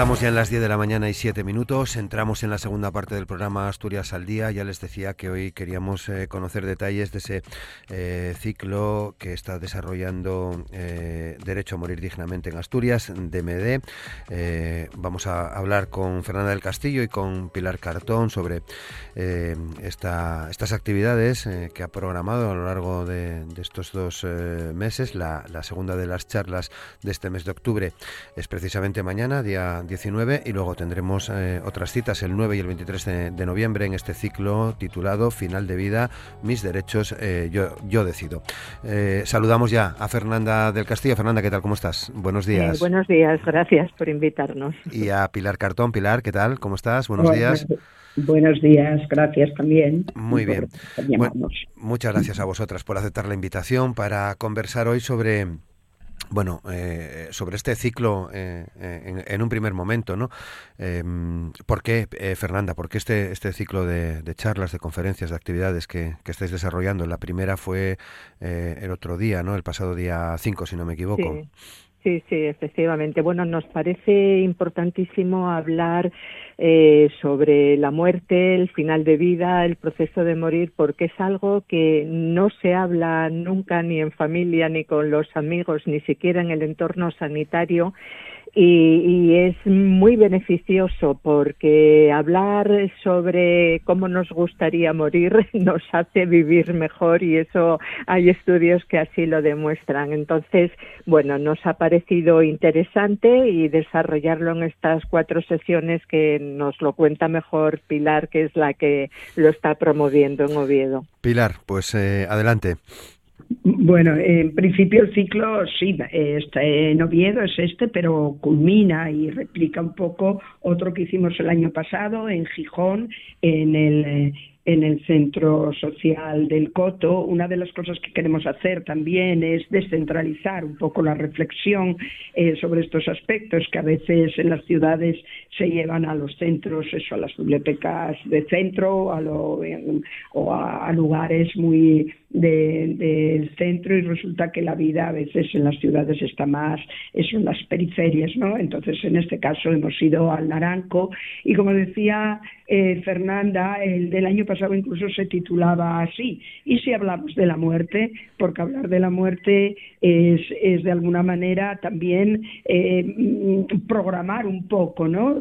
Estamos ya en las 10 de la mañana y 7 minutos. Entramos en la segunda parte del programa Asturias al Día. Ya les decía que hoy queríamos eh, conocer detalles de ese eh, ciclo que está desarrollando eh, Derecho a Morir Dignamente en Asturias, DMD. vamos a hablar con Fernanda del Castillo y con Pilar Cartón sobre esta, estas actividades que ha programado a lo largo de, estos dos meses. La, la segunda de las charlas de este mes de octubre es precisamente mañana, día 19 y luego tendremos eh, otras citas el 9 y el 23 de, noviembre en este ciclo titulado Final de vida, mis derechos, eh, yo, yo decido. Eh, saludamos ya a Fernanda del Castillo. Fernanda, ¿qué tal? ¿Cómo estás? Buenos días. buenos días, gracias por invitarnos. Y a Pilar Cartón. Pilar, ¿qué tal? ¿Cómo estás? Buenos días. Buenos días, gracias también. Muy bien. muchas gracias a vosotras por aceptar la invitación para conversar hoy sobre bueno, eh, sobre este ciclo eh, en, un primer momento, ¿no? Em, ¿Por qué, eh, Fernanda? ¿Por qué este, este ciclo de, charlas, de conferencias, de actividades que, que estáis desarrollando? La primera fue el otro día, ¿no? El pasado día 5, si no me equivoco. Sí, sí, efectivamente. Bueno, nos parece importantísimo hablar eh, sobre la muerte, el final de vida, el proceso de morir, porque es algo que no se habla nunca ni en familia, ni con los amigos, ni siquiera en el entorno sanitario y, es muy beneficioso porque hablar sobre cómo nos gustaría morir nos hace vivir mejor y eso hay estudios que así lo demuestran. Entonces, bueno, nos ha parecido interesante y desarrollarlo en estas cuatro sesiones que nos lo cuenta mejor Pilar, que es la que lo está promoviendo en Oviedo. Pilar, pues eh, adelante. Bueno, en principio el ciclo sí, está en Oviedo es este, pero culmina y replica un poco otro que hicimos el año pasado en Gijón, en el en el centro social del Coto. Una de las cosas que queremos hacer también es descentralizar un poco la reflexión eh, sobre estos aspectos que a veces en las ciudades se llevan a los centros, eso, a las bibliotecas de centro a lo, o a, lugares muy del centro y resulta que la vida a veces en las ciudades está más, eso en las periferias, ¿no? Entonces, en este caso hemos ido al Naranco y como decía eh, Fernanda, el del año pasado incluso se titulaba así. Y si hablamos de la muerte, porque hablar de la muerte es, es de alguna manera también eh, programar un poco, ¿no?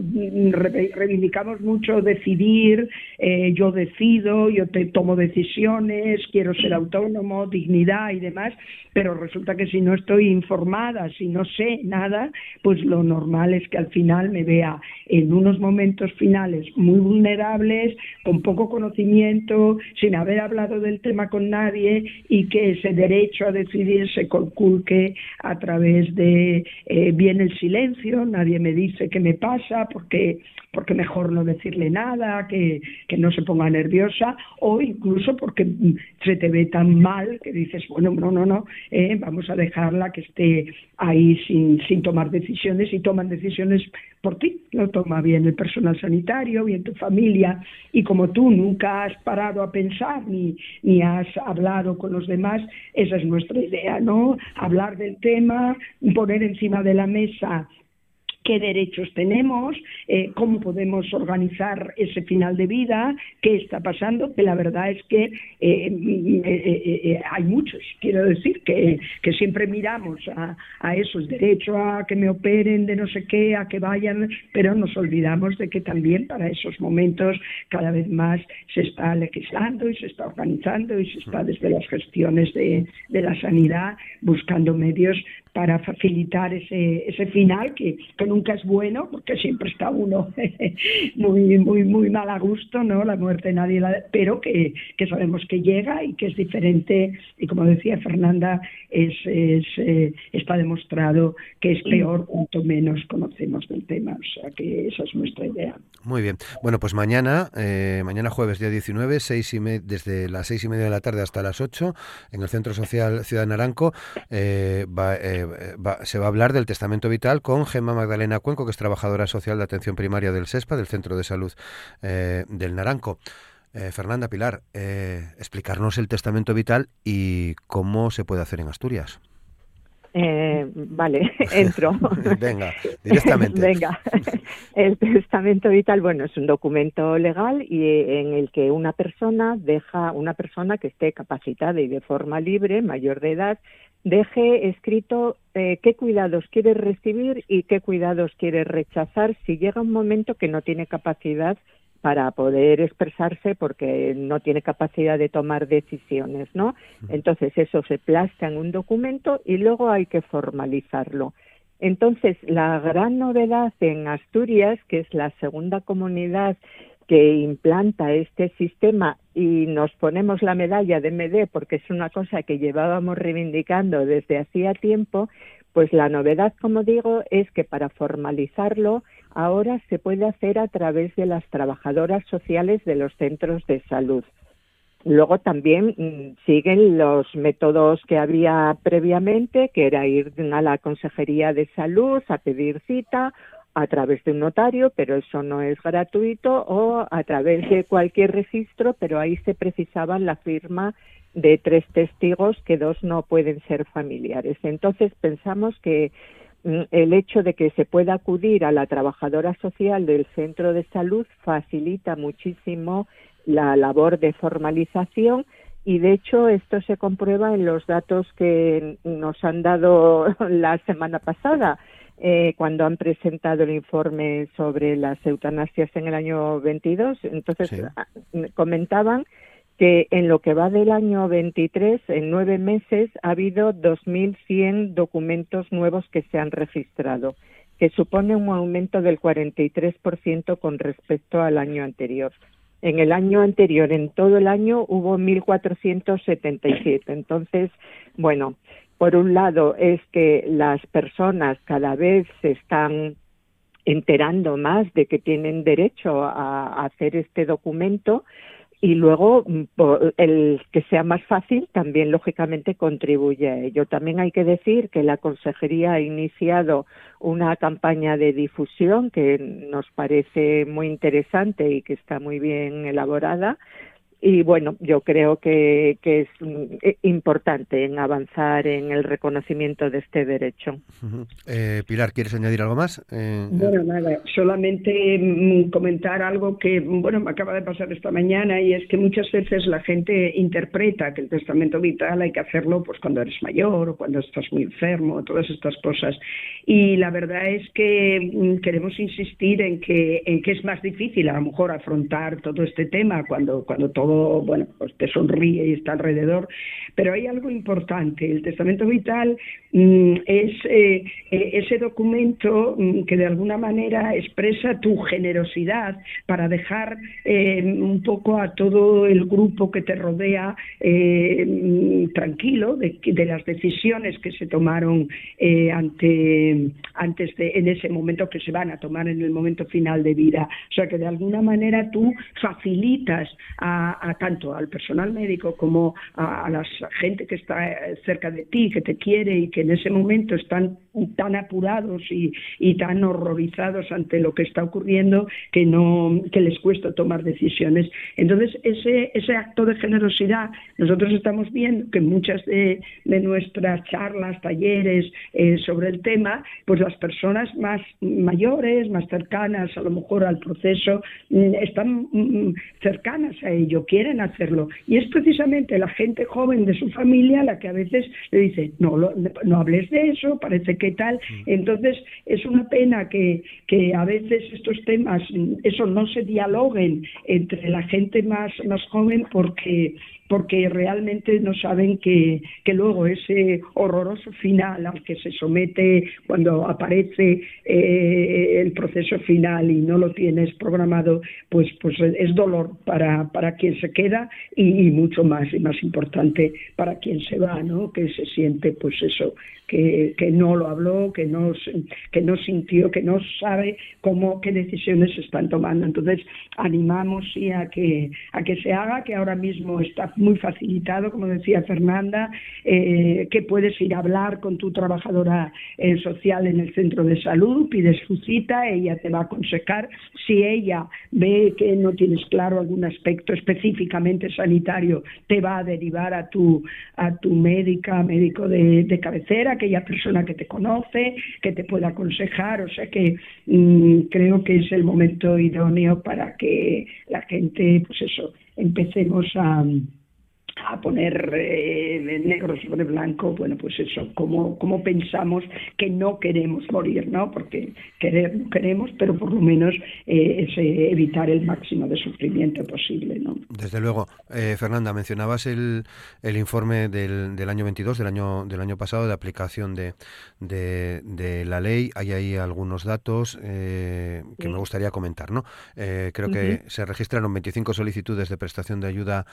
Reivindicamos mucho decidir, eh, yo decido, yo te tomo decisiones, quiero ser autónomo, dignidad y demás, pero resulta que si no estoy informada, si no sé nada, pues lo normal es que al final me vea en unos momentos finales muy vulnerables, con poco conocimiento, sin haber hablado del tema con nadie y que ese derecho a decidir se conculque a través de eh, bien el silencio, nadie me dice qué me pasa porque porque mejor no decirle nada, que, que no se ponga nerviosa, o incluso porque se te ve tan mal que dices, bueno, no, no, no, eh, vamos a dejarla que esté ahí sin, sin tomar decisiones y toman decisiones por ti, lo toma bien el personal sanitario, bien tu familia, y como tú nunca has parado a pensar ni, ni has hablado con los demás, esa es nuestra idea, ¿no? Hablar del tema, poner encima de la mesa qué derechos tenemos, eh, cómo podemos organizar ese final de vida, qué está pasando, que la verdad es que eh, mm, eh, hay muchos. Quiero decir que, que siempre miramos a, a, eso, el derecho a que me operen de no sé qué, a que vayan, pero nos olvidamos de que también para esos momentos cada vez más se está legislando y se está organizando y se está desde las gestiones de, de la sanidad buscando medios para facilitar ese, ese final que, que nunca es bueno, porque siempre está uno muy, muy, muy mal a gusto, ¿no? La muerte nadie la... Pero que, que sabemos que llega y que es diferente, y como decía Fernanda, es, es eh, está demostrado que es peor cuanto menos conocemos del tema. O sea que esa es nuestra idea. Muy bien. Bueno, pues mañana, eh, mañana jueves, día 19, seis y desde las seis y media de la tarde hasta las 8, en el Centro Social Ciudad Naranco, eh, se va a hablar del testamento vital con Gemma Magdalena Cuenco, que es trabajadora social de atención primaria del SESPA, del Centro de Salud del Naranco. Fernanda Pilar, explicarnos el testamento vital y cómo se puede hacer en Asturias. Eh, vale, entro. Venga, directamente. Venga, el testamento vital, bueno, es un documento legal y eh, en el que una persona deja, una persona que esté capacitada y de forma libre, mayor de edad, deje escrito eh, qué cuidados quiere recibir y qué cuidados quiere rechazar si llega un momento que no tiene capacidad para poder expresarse porque no tiene capacidad de tomar decisiones, ¿no? Entonces eso se plasma en un documento y luego hay que formalizarlo. Entonces, la gran novedad en Asturias, que es la segunda comunidad que implanta este sistema y nos ponemos la medalla de MD porque es una cosa que llevábamos reivindicando desde hacía tiempo, pues la novedad, como digo, es que para formalizarlo ahora se puede hacer a través de las trabajadoras sociales de los centros de salud. Luego también mm, siguen los métodos que había previamente, que era ir a la Consejería de Salud a pedir cita a través de un notario, pero eso no es gratuito, o a través de cualquier registro, pero ahí se precisaba la firma de tres testigos que dos no pueden ser familiares. Entonces pensamos que Mm, el hecho de que se pueda acudir a la trabajadora social del centro de salud facilita muchísimo la labor de formalización y de hecho esto se comprueba en los datos que nos han dado la semana pasada eh, cuando han presentado el informe sobre las eutanasias en el año 22 entonces ah, comentaban que en lo que va del año 23, en nueve meses, ha habido 2.100 documentos nuevos que se han registrado, que supone un aumento del 43% con respecto al año anterior. En el año anterior, en todo el año, hubo 1.477. Entonces, bueno, por un lado es que las personas cada vez se están enterando más de que tienen derecho a hacer este documento, y luego mm, el que sea más fácil también lógicamente contribuye a ello. También hay que decir que la Consejería ha iniciado una campaña de difusión que nos parece muy interesante y que está muy bien elaborada y bueno, yo creo que, que, es mm, importante en avanzar en el reconocimiento de este derecho. Eh, Pilar, ¿quieres añadir algo más? Eh, bueno, nada, solamente mm, comentar algo que, bueno, me acaba de pasar esta mañana y es que muchas veces la gente interpreta que el testamento vital hay que hacerlo pues cuando eres mayor o cuando estás muy enfermo, todas estas cosas. Y la verdad es que mm, queremos insistir en que, en que es más difícil a lo mejor afrontar todo este tema cuando, cuando todo bueno, pues te sonríe y está alrededor. Pero hay algo importante. El testamento vital mm, es eh, eh, ese documento mm, que de alguna manera expresa tu generosidad para dejar eh, un poco a todo el grupo que te rodea mm, tranquilo de, de, las decisiones que se tomaron ante antes de en ese momento que se van a tomar en el momento final de vida. O sea que de alguna manera tú facilitas a, tanto al personal médico como a, la gente que está cerca de ti, que te quiere y que en ese momento están tan apurados y, tan horrorizados ante lo que está ocurriendo que no que les cuesta tomar decisiones. Entonces ese ese acto de generosidad nosotros estamos viendo que muchas de, nuestras charlas, talleres eh, sobre el tema, pues las personas más mayores, más cercanas a lo mejor al proceso, mm, están mm, cercanas a ello, quieren hacerlo. Y es precisamente la gente joven de su familia la que a veces le dice, no, no hables de eso, parece que tal. Mm. Entonces, es una pena que, que a veces estos temas, eso no se dialoguen entre la gente más, más joven porque porque realmente no saben que, que luego ese horroroso final al que se somete cuando aparece eh, el proceso final y no lo tienes programado, pues, pues es dolor para, para quien se queda y, mucho más y más importante para quien se va, ¿no? Que se siente, pues eso, que, que no lo habló, que no, que no sintió, que no sabe cómo, qué decisiones están tomando. Entonces, animamos sí a que, a que se haga, que ahora mismo está muy facilitado, como decía Fernanda, eh, que puedes ir a hablar con tu trabajadora eh, social en el centro de salud, pides su cita, ella te va a aconsejar. Si ella ve que no tienes claro algún aspecto específicamente sanitario, te va a derivar a tu, a tu médica, médico de, de cabecera, aquella persona que te conoce, que te pueda aconsejar. O sea que mm, creo que es el momento idóneo para que la gente, pues eso, empecemos a a poner eh, negro sobre blanco, bueno, pues eso, como, como pensamos que no queremos morir, ¿no? Porque querer no queremos, pero por lo menos eh, es eh, evitar el máximo de sufrimiento posible, ¿no? Desde luego. Fernanda, mencionabas el, el informe del, del, año 22, del año, del año pasado, de aplicación de, de, la ley. Hay ahí algunos datos que me gustaría comentar, ¿no? creo que se registraron 25 solicitudes de prestación de ayuda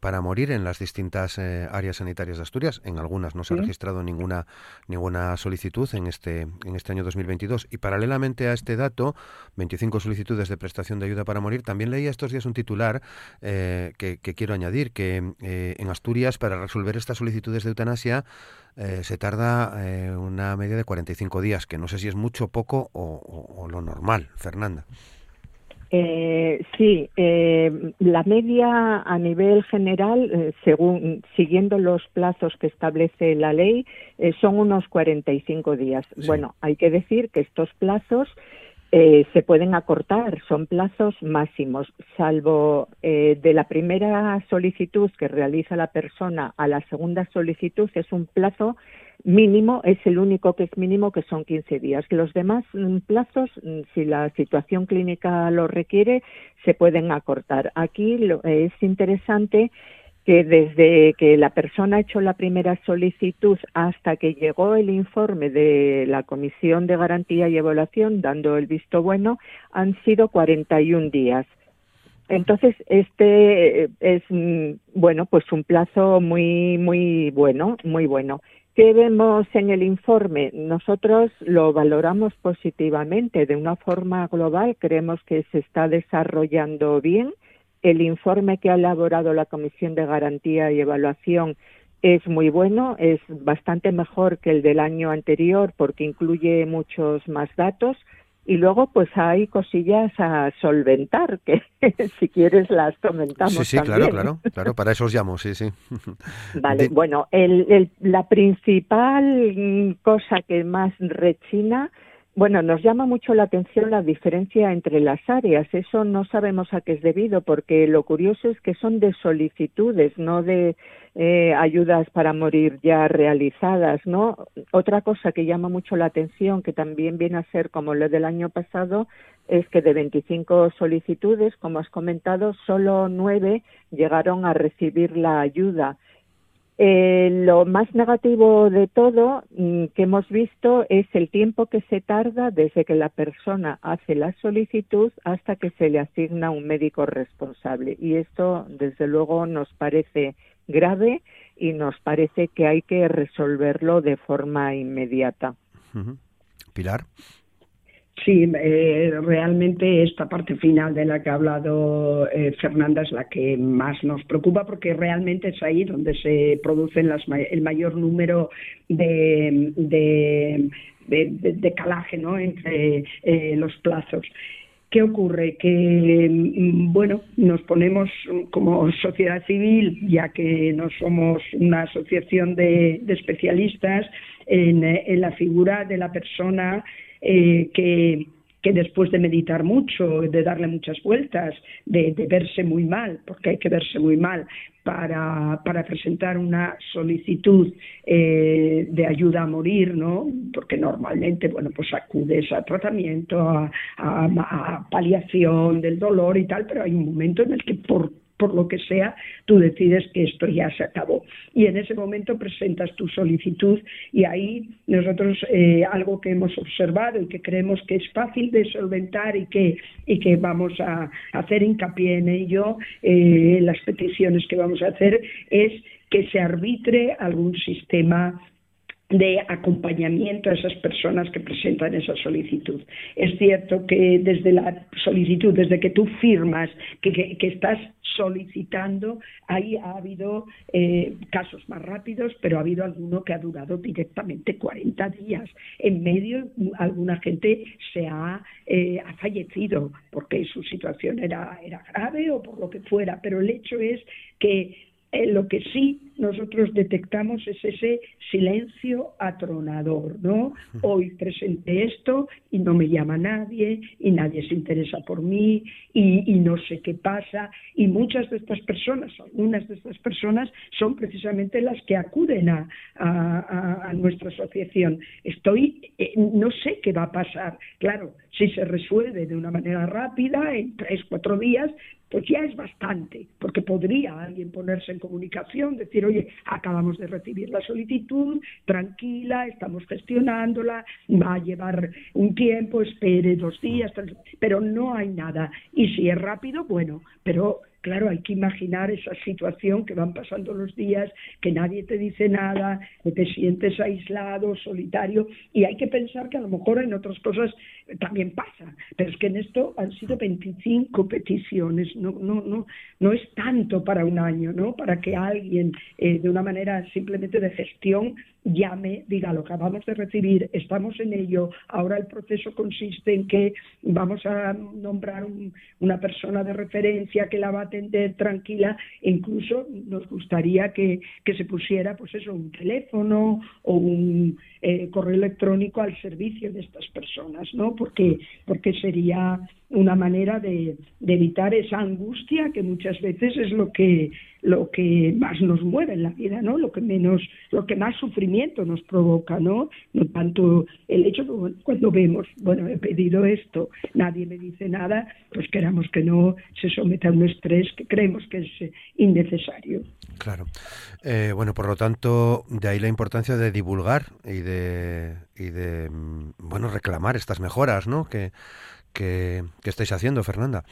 para morir en las distintas eh, áreas sanitarias de Asturias. En algunas no se ha registrado ninguna ninguna solicitud en este en este año 2022 y paralelamente a este dato, 25 solicitudes de prestación de ayuda para morir. También leía estos días un titular eh, que, quiero añadir que eh, en Asturias para resolver estas solicitudes de eutanasia se tarda una media de 45 días, que no sé si es mucho, poco o lo normal, Fernanda. Eh, sí, eh, la media a nivel general, eh, según siguiendo los plazos que establece la ley, eh, son unos 45 días. Bueno, hay que decir que estos plazos se pueden acortar, son plazos máximos, salvo de la primera solicitud que realiza la persona a la segunda solicitud es un plazo mínimo es el único que es mínimo, que son 15 días. Los demás mm, plazos, mm, si la situación clínica lo requiere, se pueden acortar. Aquí es interesante que desde que la persona ha hecho la primera solicitud hasta que llegó el informe de la Comisión de Garantía y Evaluación, dando el visto bueno, han sido 41 días. Entonces, este eh, es, mm, bueno, pues un plazo muy, muy bueno, muy bueno. ¿Qué vemos en el informe? Nosotros lo valoramos positivamente. De una forma global, creemos que se está desarrollando bien. El informe que ha elaborado la Comisión de Garantía y Evaluación es muy bueno, es bastante mejor que el del año anterior porque incluye muchos más datos. Y luego pues hay cosillas a solventar que si quieres las comentamos sí sí claro claro claro para eso os llamo sí sí. Vale bueno el, la principal cosa que más rechina bueno, nos llama mucho la atención la diferencia entre las áreas. Eso no sabemos a qué es debido, porque lo curioso es que son de solicitudes, no de eh, ayudas para morir ya realizadas, ¿no? Otra cosa que llama mucho la atención, que también viene a ser como lo del año pasado, es que de 25 solicitudes, como has comentado, solo nueve llegaron a recibir la ayuda. Eh, lo más negativo de todo mm, que hemos visto es el tiempo que se tarda desde que la persona hace la solicitud hasta que se le asigna un médico responsable. Y esto, desde luego, nos parece grave y nos parece que hay que resolverlo de forma inmediata. Pilar. Sí, eh, realmente esta parte final de la que ha hablado eh, Fernanda es la que más nos preocupa porque realmente es ahí donde se producen las, el mayor número de, de, calaje ¿no? entre eh, los plazos. ¿Qué ocurre? Que, mm, bueno, nos ponemos como sociedad civil, ya que no somos una asociación de, especialistas, en, en, la figura de la persona eh, que, que después de meditar mucho, de darle muchas vueltas, de, verse muy mal, porque hay que verse muy mal para, presentar una solicitud eh, de ayuda a morir, ¿no? Porque normalmente, bueno, pues acudes a tratamiento, a, a, paliación del dolor y tal, pero hay un momento en el que por por lo que sea, tú decides que esto ya se acabó. Y en ese momento presentas tu solicitud y ahí nosotros eh, algo que hemos observado y que creemos que es fácil de solventar y que, y que vamos a hacer hincapié en ello, eh, las peticiones que vamos a hacer, es que se arbitre algún sistema de acompañamiento a esas personas que presentan esa solicitud. Es cierto que desde la solicitud, desde que tú firmas que, estás solicitando, ahí ha habido eh, casos más rápidos, pero ha habido alguno que ha durado directamente 40 días. En medio, alguna gente se ha, eh, ha fallecido porque su situación era, era grave o por lo que fuera, pero el hecho es que eh, lo que sí nosotros detectamos es ese silencio atronador, ¿no? Hoy presenté esto y no me llama nadie y nadie se interesa por mí y, no sé qué pasa y muchas de estas personas, algunas de estas personas son precisamente las que acuden a, a, nuestra asociación. Estoy, eh, no sé qué va a pasar. Claro, si se resuelve de una manera rápida, en tres, cuatro días, pues ya es bastante, porque podría alguien ponerse en comunicación, decir, oye, acabamos de recibir la solicitud, tranquila, estamos gestionándola, va a llevar un tiempo, espere dos días, pero no hay nada. Y si es rápido, bueno, pero Claro, hay que imaginar esa situación que van pasando los días, que nadie te dice nada, que te sientes aislado, solitario, y hay que pensar que a lo mejor en otras cosas también pasa, pero es que en esto han sido 25 peticiones, no, no, no, no es tanto para un año, ¿no? Para que alguien eh, de una manera simplemente de gestión llame, diga lo acabamos de recibir, estamos en ello, ahora el proceso consiste en que vamos a nombrar una persona de referencia que la va a atender tranquila, e incluso nos gustaría que, que se pusiera pues eso, un teléfono o un eh, correo electrónico al servicio de estas personas, ¿no? Porque, porque sería una manera de, evitar esa angustia que muchas veces es lo que lo que más nos mueve en la vida, ¿no? Lo que menos, lo que más sufrimiento nos provoca, ¿no? No tanto el hecho de cuando vemos, bueno, he pedido esto, nadie me dice nada, pues queramos que no se someta a un estrés que creemos que es eh, innecesario. Claro. Eh, bueno, por lo tanto, de ahí la importancia de divulgar y de y de mm, bueno reclamar estas mejoras, ¿no? Que que, estáis haciendo, Fernanda.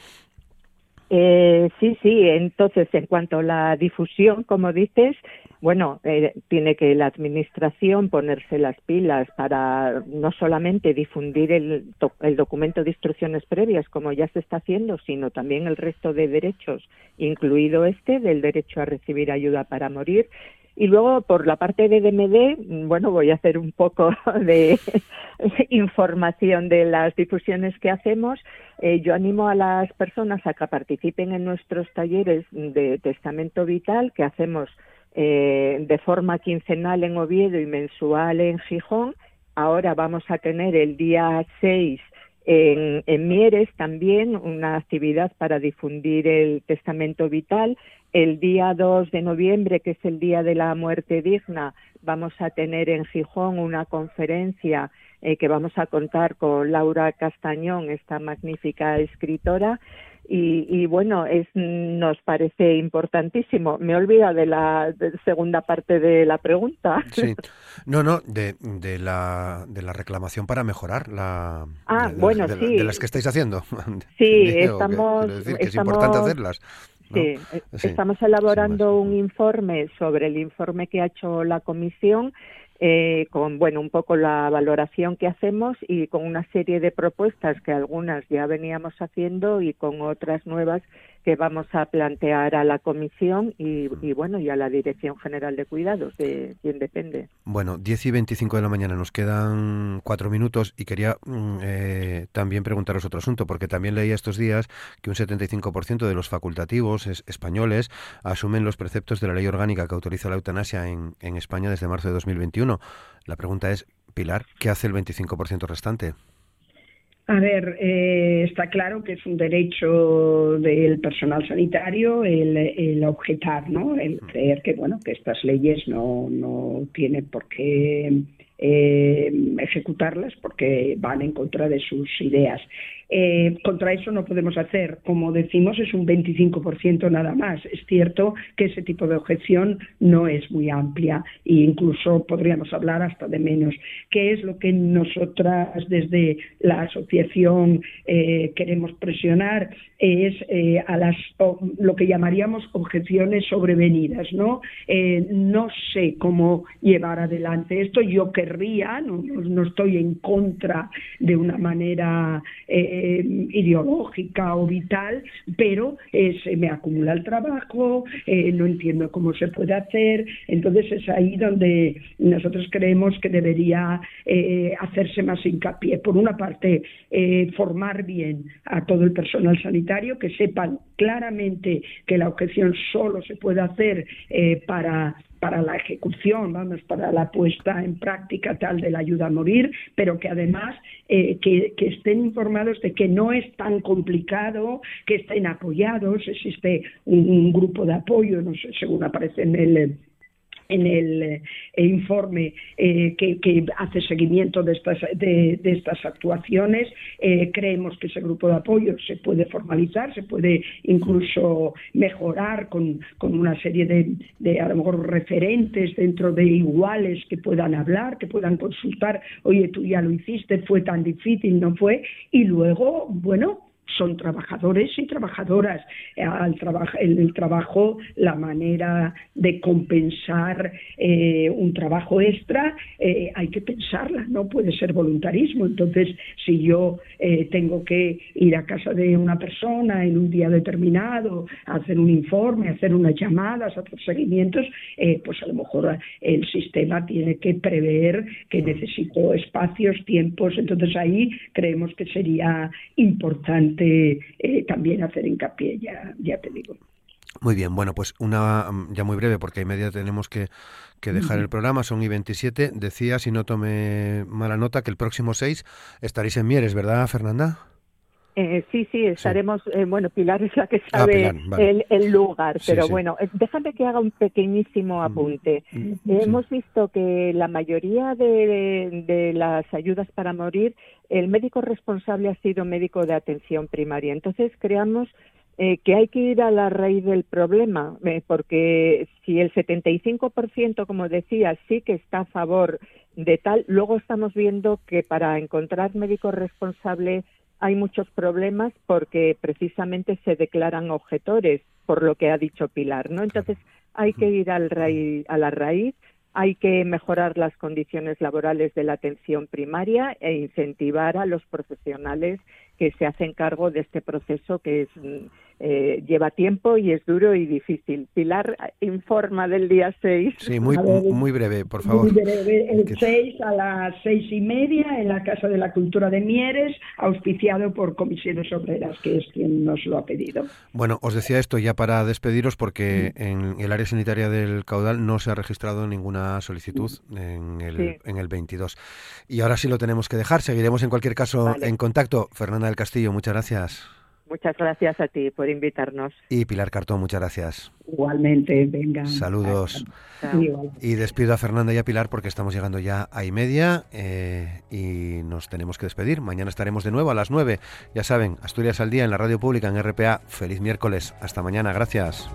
Eh, sí, sí. Entonces, en cuanto a la difusión, como dices, bueno, eh, tiene que la administración ponerse las pilas para no solamente difundir el, el, documento de instrucciones previas, como ya se está haciendo, sino también el resto de derechos, incluido este del derecho a recibir ayuda para morir, y luego, por la parte de DMD, bueno, voy a hacer un poco de información de las difusiones que hacemos. Eh, yo animo a las personas a que participen en nuestros talleres de testamento vital que hacemos eh, de forma quincenal en Oviedo y mensual en Gijón. Ahora vamos a tener el día 6 en, en, Mieres también una actividad para difundir el testamento vital. El día 2 de noviembre, que es el Día de la Muerte Digna, vamos a tener en Gijón una conferencia eh, que vamos a contar con Laura Castañón, esta magnífica escritora, y, bueno, es, nos parece importantísimo. Me olvida de la segunda parte de la pregunta. Sí, no, no, de, de, la, de la reclamación para mejorar la, ah, bueno, sí. de las que estáis haciendo. Sí, estamos, es importante hacerlas. Sí, estamos elaborando un informe sobre el informe que ha hecho la comisión eh, con bueno un poco la valoración que hacemos y con una serie de propuestas que algunas ya veníamos haciendo y con otras nuevas que vamos a plantear a la comisión y, bueno y a la Dirección General de Cuidados de quien depende. Bueno, 10 y 25 de la mañana nos quedan cuatro minutos y quería mm, eh, también preguntaros otro asunto porque también leía estos días que un 75% de los facultativos españoles asumen los preceptos de la ley orgánica que autoriza la eutanasia en, en España desde marzo de 2021. La pregunta es, Pilar, ¿qué hace el 25% restante? A ver, eh, está claro que es un derecho del personal sanitario el, objetar, ¿no? El creer que, bueno, que estas leyes no, no tienen por qué eh, ejecutarlas porque van en contra de sus ideas. Eh, contra eso no podemos hacer. Como decimos, es un 25% nada más. Es cierto que ese tipo de objeción no es muy amplia e incluso podríamos hablar hasta de menos. ¿Qué es lo que nosotras desde la asociación eh, queremos presionar? Es eh, a las lo que llamaríamos objeciones sobrevenidas, ¿no? no sé cómo llevar adelante esto. Yo querría, no, no estoy en contra de una manera eh, ideológica o vital, pero eh, se me acumula el trabajo, eh, no entiendo cómo se puede hacer, entonces es ahí donde nosotros creemos que debería hacerse más hincapié. Por una parte, formar bien a todo el personal sanitario, que sepan claramente que la objeción solo se puede hacer para para la ejecución, vamos, para la puesta en práctica tal de la ayuda a morir, pero que además eh, que, estén informados de que no es tan complicado, que estén apoyados, existe un, grupo de apoyo, no sé, según aparece en el en el eh, informe eh, que, hace seguimiento de estas, de, estas actuaciones. Eh, creemos que ese grupo de apoyo se puede formalizar, se puede incluso mejorar con, una serie de, de, a lo mejor, referentes dentro de iguales que puedan hablar, que puedan consultar, oye, tú ya lo hiciste, fue tan difícil, no fue, y luego, bueno, son trabajadores y trabajadoras. Al en el trabajo, la manera de compensar eh, un trabajo extra eh, hay que pensarla, no puede ser voluntarismo. Entonces, si yo eh, tengo que ir a casa de una persona en un día determinado, hacer un informe, hacer unas llamadas, hacer seguimientos, pues a lo mejor el sistema tiene que prever que necesito espacios, tiempos. Entonces, ahí creemos que sería importante eh, también hacer hincapié, ya, ya te digo. Muy bien, bueno, pues una mm, ya muy breve, porque a media tenemos que, dejar el programa, son y 27. Decía, si no tome mala nota, que el próximo 6 estaréis en Mieres, ¿verdad, Fernanda? Eh, sí, sí, estaremos. Eh, bueno, Pilar es la que ah, sabe el, lugar, pero bueno, déjame que haga un pequeñísimo mm, apunte. Mm, Hemos visto que la mayoría de, de, las ayudas para morir, el médico responsable ha sido médico de atención primaria. Entonces, creamos eh, que hay que ir a la raíz del problema, porque si el 75%, como decía, sí que está a favor de tal, luego estamos viendo que para encontrar médico responsable hay muchos problemas porque precisamente se declaran objetores, por lo que ha dicho Pilar, ¿no? Entonces hay que ir al a la raíz, hay que mejorar las condiciones laborales de la atención primaria e incentivar a los profesionales que se hacen cargo de este proceso que es eh, lleva tiempo y es duro y difícil. Pilar informa del día 6. Sí, muy, muy breve, por favor. Muy breve. El 6 a las seis y media en la Casa de la Cultura de Mieres, auspiciado por Comisiones Obreras, que es quien nos lo ha pedido. Bueno, os decía esto ya para despediros porque en el área sanitaria del caudal no se ha registrado ninguna solicitud en el, en el 22. Y ahora sí lo tenemos que dejar. Seguiremos en cualquier caso en contacto. Fernanda del Castillo, muchas gracias. Muchas gracias a ti por invitarnos. Y Pilar Cartón, muchas gracias. Igualmente, venga. Saludos. Y despido a Fernanda y a Pilar porque estamos llegando ya a y media eh, y nos tenemos que despedir. Mañana estaremos de nuevo a las nueve. Ya saben, Asturias al día en la radio pública en RPA. Feliz miércoles. Hasta mañana. Gracias.